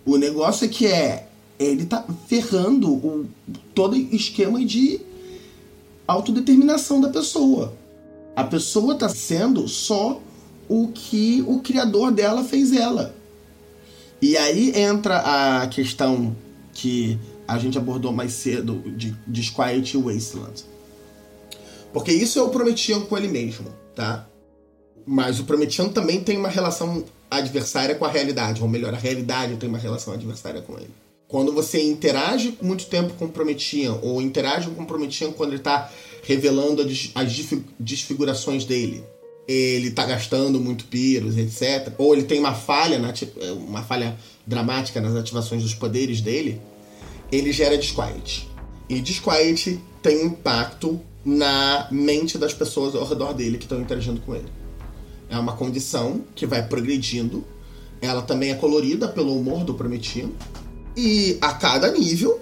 O negócio é que é ele tá ferrando o, todo esquema de autodeterminação da pessoa. A pessoa tá sendo só o que o criador dela fez ela. E aí entra a questão que a gente abordou mais cedo de Disquiet e Wasteland. Porque isso é o Prometian com ele mesmo, tá? Mas o Prometian também tem uma relação adversária com a realidade, ou melhor, a realidade tem uma relação adversária com ele. Quando você interage muito tempo com o Prometian, ou interage com o Prometian quando ele está revelando as desfigurações dele, ele tá gastando muito piros, etc. Ou ele tem uma falha, na, uma falha dramática nas ativações dos poderes dele, ele gera disquiet. E disquiet tem impacto na mente das pessoas ao redor dele que estão interagindo com ele. É uma condição que vai progredindo. Ela também é colorida pelo humor do Prometido. E a cada nível,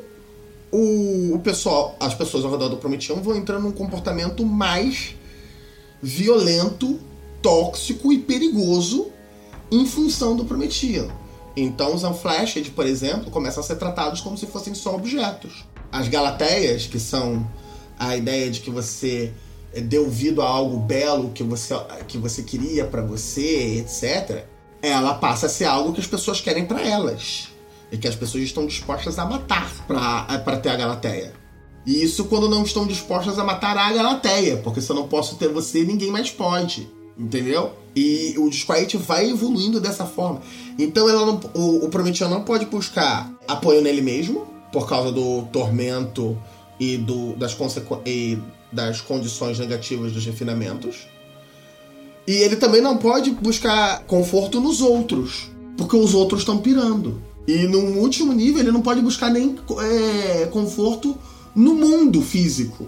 o, o pessoal, as pessoas ao redor do Prometido vão entrando num comportamento mais violento, tóxico e perigoso em função do Prometido. Então os Unflashed, por exemplo, começam a ser tratados como se fossem só objetos. As Galateias, que são a ideia de que você deu ouvido a algo belo que você, que você queria para você, etc., ela passa a ser algo que as pessoas querem para elas. E que as pessoas estão dispostas a matar para ter a Galateia. E isso quando não estão dispostas a matar a Galateia, porque se eu não posso ter você, ninguém mais pode. Entendeu? E o Disquiet vai evoluindo dessa forma. Então ela não, o, o não pode buscar apoio nele mesmo, por causa do tormento e, do, das, e das condições negativas dos refinamentos. E ele também não pode buscar conforto nos outros, porque os outros estão pirando. E no último nível, ele não pode buscar nem é, conforto no mundo físico.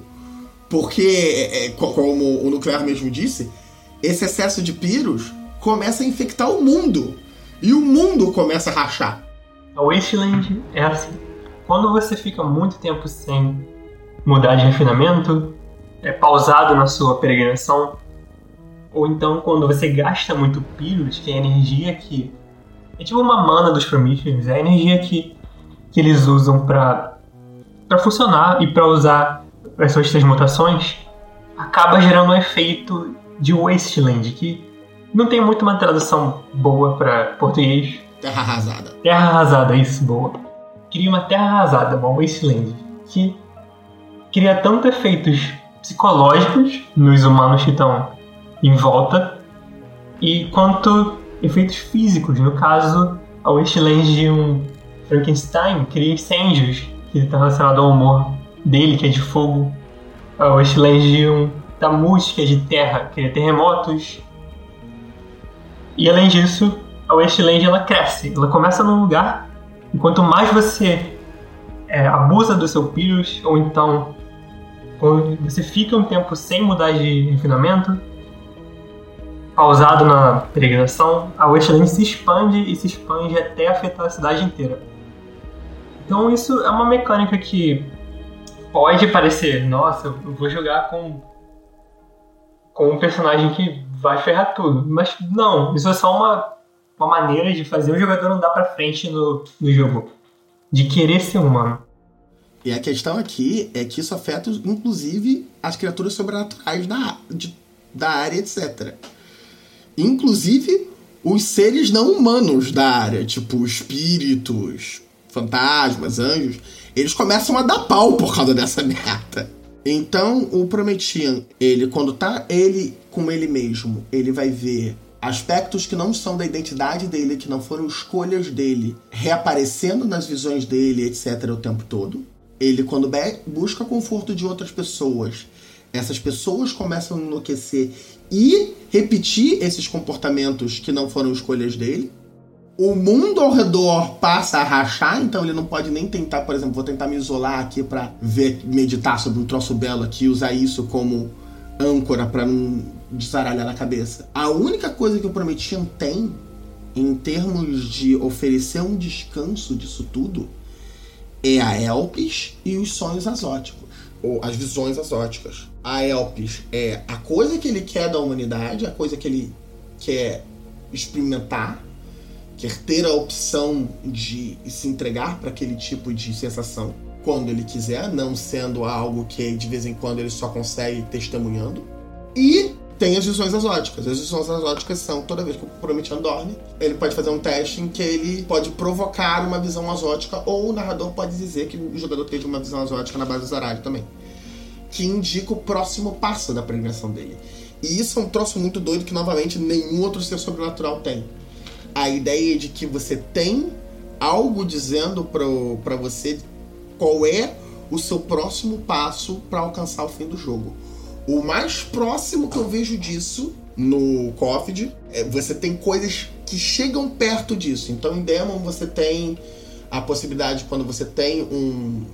Porque, é, é como o nuclear mesmo disse, esse excesso de piros começa a infectar o mundo. E o mundo começa a rachar. A Wasteland é assim. quando você fica muito tempo sem mudar de refinamento, é pausado na sua peregrinação, ou então quando você gasta muito Pyrrhus, que é a energia que. É tipo uma mana dos Prometheans, é a energia que, que eles usam para para funcionar e para usar as suas transmutações, acaba gerando um efeito de Wasteland, que não tem muito uma tradução boa para português. Terra arrasada. Terra arrasada, isso, boa. Cria uma terra arrasada, uma Wasteland, que cria tanto efeitos psicológicos nos humanos que estão em volta, e quanto efeitos físicos. No caso, a Wasteland de um Frankenstein cria incêndios, que está relacionado ao humor dele, que é de fogo. A Wasteland de um Tammuz, que é de terra, cria terremotos. E além disso, a Wasteland ela cresce. Ela começa num lugar, e quanto mais você é, abusa do seu Pyrrhus, ou então quando você fica um tempo sem mudar de refinamento, pausado na peregrinação, a Wasteland se expande e se expande até afetar a cidade inteira. Então isso é uma mecânica que pode parecer, nossa, eu vou jogar com com um personagem que vai ferrar tudo, mas não, isso é só uma, uma maneira de fazer o jogador andar para frente no, no jogo, de querer ser humano. E a questão aqui é que isso afeta, inclusive, as criaturas sobrenaturais da, de, da área, etc. Inclusive, os seres não humanos da área, tipo espíritos, fantasmas, anjos, eles começam a dar pau por causa dessa <laughs> merda. Então, o Prometian, ele, quando tá ele com ele mesmo, ele vai ver aspectos que não são da identidade dele, que não foram escolhas dele, reaparecendo nas visões dele, etc., o tempo todo ele quando busca conforto de outras pessoas, essas pessoas começam a enlouquecer e repetir esses comportamentos que não foram escolhas dele. O mundo ao redor passa a rachar, então ele não pode nem tentar, por exemplo, vou tentar me isolar aqui para ver, meditar sobre um troço belo aqui, usar isso como âncora para não desaralhar na cabeça. A única coisa que o Prometian tem em termos de oferecer um descanso disso tudo é a Elpis e os sonhos exóticos, ou as visões exóticas. A Elpis é a coisa que ele quer da humanidade, a coisa que ele quer experimentar, quer ter a opção de se entregar para aquele tipo de sensação quando ele quiser, não sendo algo que de vez em quando ele só consegue testemunhando. E tem as visões exóticas. As visões exóticas são toda vez que o Prometiano dorme, ele pode fazer um teste em que ele pode provocar uma visão exótica, ou o narrador pode dizer que o jogador teve uma visão exótica na base do Zaralho também. Que indica o próximo passo da premiação dele. E isso é um troço muito doido que, novamente, nenhum outro ser sobrenatural tem. A ideia de que você tem algo dizendo para você qual é o seu próximo passo para alcançar o fim do jogo. O mais próximo que eu vejo disso no Coffee é você tem coisas que chegam perto disso. Então em Demon você tem a possibilidade quando você tem um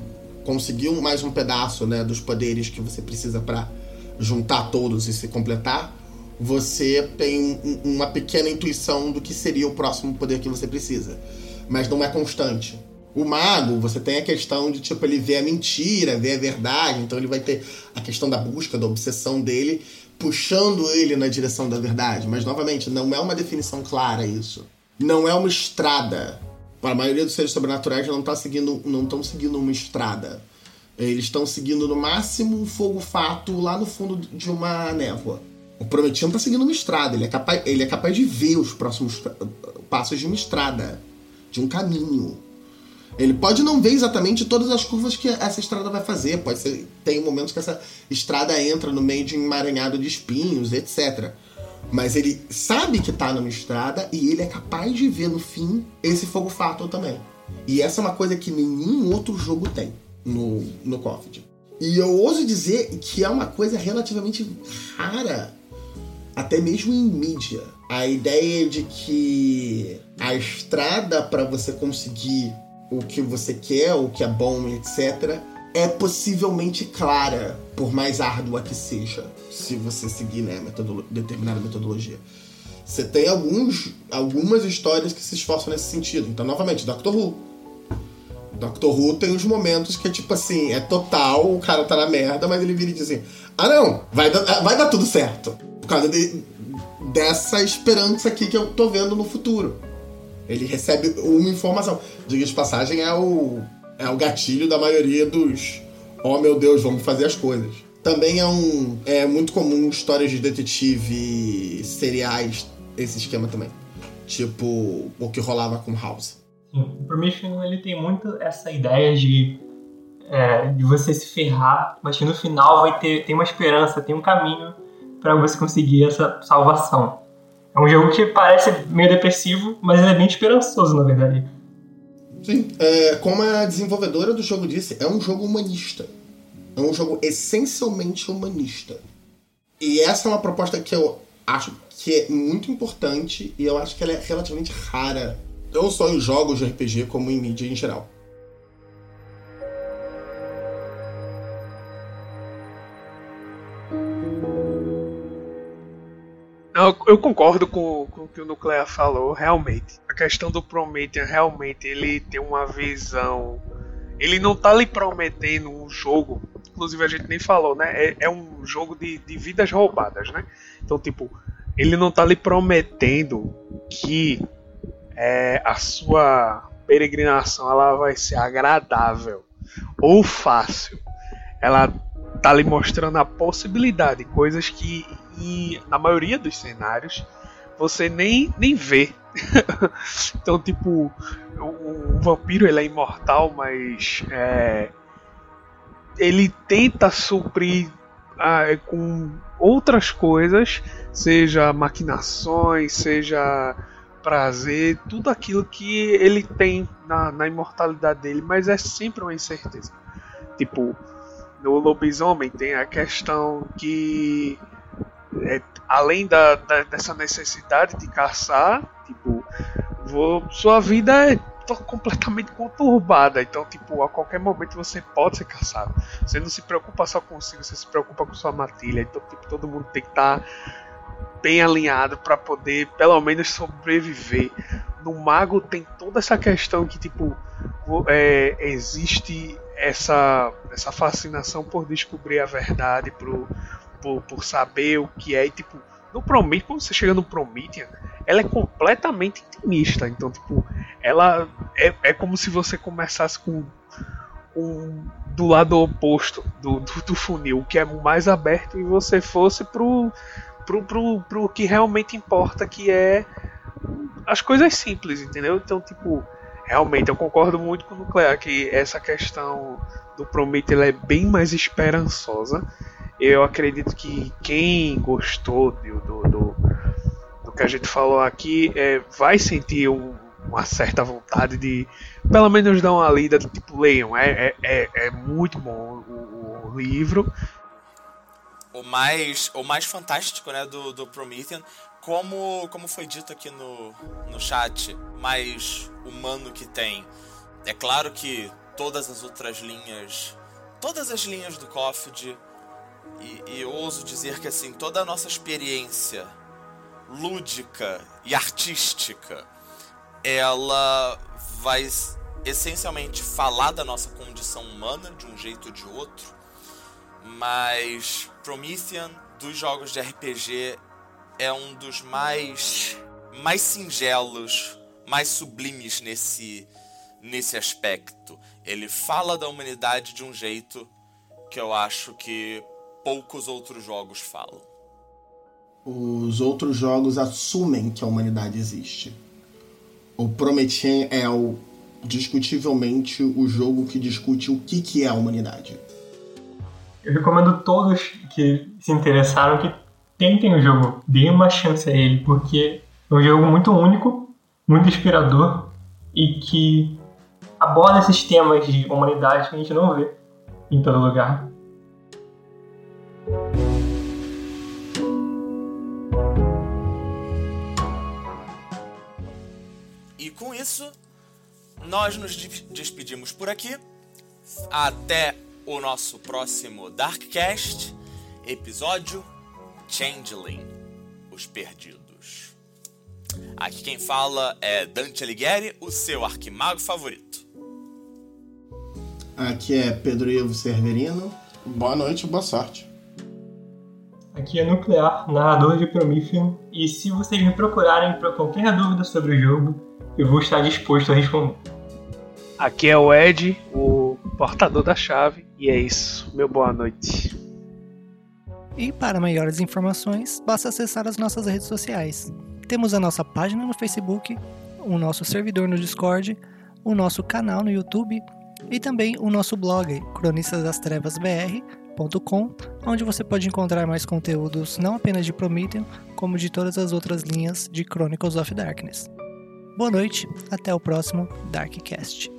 conseguir mais um pedaço, né, dos poderes que você precisa para juntar todos e se completar, você tem uma pequena intuição do que seria o próximo poder que você precisa, mas não é constante. O mago, você tem a questão de, tipo, ele vê a mentira, vê a verdade, então ele vai ter a questão da busca, da obsessão dele, puxando ele na direção da verdade. Mas, novamente, não é uma definição clara isso. Não é uma estrada. Para a maioria dos seres sobrenaturais não tá seguindo, não estão seguindo uma estrada. Eles estão seguindo no máximo um fogo-fato lá no fundo de uma névoa. O Prometido está seguindo uma estrada. Ele é, capaz, ele é capaz de ver os próximos passos de uma estrada, de um caminho. Ele pode não ver exatamente todas as curvas que essa estrada vai fazer. Pode ser. Tem momentos que essa estrada entra no meio de um emaranhado de espinhos, etc. Mas ele sabe que tá numa estrada e ele é capaz de ver no fim esse fogo fato também. E essa é uma coisa que nenhum outro jogo tem no, no Covid. E eu ouso dizer que é uma coisa relativamente rara, até mesmo em mídia. A ideia de que a estrada para você conseguir o que você quer, o que é bom, etc., é possivelmente clara, por mais árdua que seja, se você seguir né, metodolo determinada metodologia. Você tem alguns, algumas histórias que se esforçam nesse sentido. Então, novamente, Doctor Who. Doctor Who tem uns momentos que é tipo assim, é total, o cara tá na merda, mas ele vira e diz assim: ah não, vai dar, vai dar tudo certo. Por causa de, dessa esperança aqui que eu tô vendo no futuro. Ele recebe uma informação. Diga de passagem, é o, é o gatilho da maioria dos. Oh meu Deus, vamos fazer as coisas. Também é um. É muito comum histórias de detetive seriais, esse esquema também. Tipo o que rolava com House. Sim, o Prometheus ele tem muito essa ideia de, é, de você se ferrar, mas que no final vai ter tem uma esperança, tem um caminho para você conseguir essa salvação. É um jogo que parece meio depressivo, mas ele é bem esperançoso, na verdade. Sim, é, como a desenvolvedora do jogo disse, é um jogo humanista. É um jogo essencialmente humanista. E essa é uma proposta que eu acho que é muito importante e eu acho que ela é relativamente rara não só em jogos de RPG, como em mídia em geral. Eu concordo com, com o que o Nuclear falou, realmente. A questão do Prometheus, realmente, ele tem uma visão. Ele não tá lhe prometendo um jogo. Inclusive, a gente nem falou, né? É, é um jogo de, de vidas roubadas, né? Então, tipo, ele não tá lhe prometendo que é, a sua peregrinação ela vai ser agradável ou fácil. Ela tá lhe mostrando a possibilidade, coisas que e, na maioria dos cenários você nem, nem vê. <laughs> então, tipo, o, o, vampiro ele é imortal, mas é, ele tenta suprir ah, com outras coisas, seja maquinações, seja prazer, tudo aquilo que ele tem na, na imortalidade dele, mas é sempre uma incerteza. Tipo, no lobisomem tem a questão que é, além da, da, dessa necessidade de caçar, tipo, vou, sua vida é completamente conturbada. Então, tipo, a qualquer momento você pode ser caçado. Você não se preocupa só consigo, você se preocupa com sua matilha. Então, tipo, todo mundo tem que estar tá bem alinhado para poder, pelo menos, sobreviver. No mago tem toda essa questão que, tipo, é, existe essa, essa fascinação por descobrir a verdade, por, por, por saber o que é. E, tipo, no Prometheus, quando você chega no Prometheus, ela é completamente intimista. Então, tipo, ela é, é como se você começasse com, com do lado oposto do, do, do, funil, que é mais aberto, e você fosse pro, pro, pro, pro que realmente importa, que é as coisas simples, entendeu? Então, tipo, realmente eu concordo muito com o Nuclear que essa questão do Prometheus é bem mais esperançosa eu acredito que quem gostou do, do, do, do que a gente falou aqui é, vai sentir um, uma certa vontade de pelo menos dar uma lida, tipo, leiam, é, é, é, é muito bom o, o, livro. O mais, o mais fantástico né, do, do Promethean, como, como foi dito aqui no, no chat, mais humano que tem. É claro que todas as outras linhas, todas as linhas do Coffee e, e ouso dizer que assim, toda a nossa experiência lúdica e artística, ela vai essencialmente falar da nossa condição humana de um jeito ou de outro, mas Promethean dos jogos de RPG é um dos mais mais singelos, mais sublimes nesse nesse aspecto. Ele fala da humanidade de um jeito que eu acho que poucos outros jogos falam. Os outros jogos assumem que a humanidade existe. O Promethean é o, discutivelmente o jogo que discute o que, que é a humanidade. Eu recomendo todos que se interessaram que tentem o jogo, deem uma chance a ele, porque é um jogo muito único, muito inspirador e que aborda esses temas de humanidade que a gente não vê em todo lugar. Isso, nós nos despedimos por aqui. Até o nosso próximo Darkcast, episódio Changeling Os Perdidos. Aqui quem fala é Dante Alighieri, o seu arquimago favorito. Aqui é Pedro Ivo Severino. Boa noite, boa sorte. Aqui é Nuclear, narrador de Promethean, e se vocês me procurarem por qualquer dúvida sobre o jogo, eu vou estar disposto a responder. Aqui é o Ed, o portador da chave, e é isso. Meu boa noite. E para maiores informações, basta acessar as nossas redes sociais. Temos a nossa página no Facebook, o nosso servidor no Discord, o nosso canal no YouTube e também o nosso blog, cronistastrastrevasbr.com, onde você pode encontrar mais conteúdos não apenas de Promethean, como de todas as outras linhas de Chronicles of Darkness. Boa noite, até o próximo Darkcast.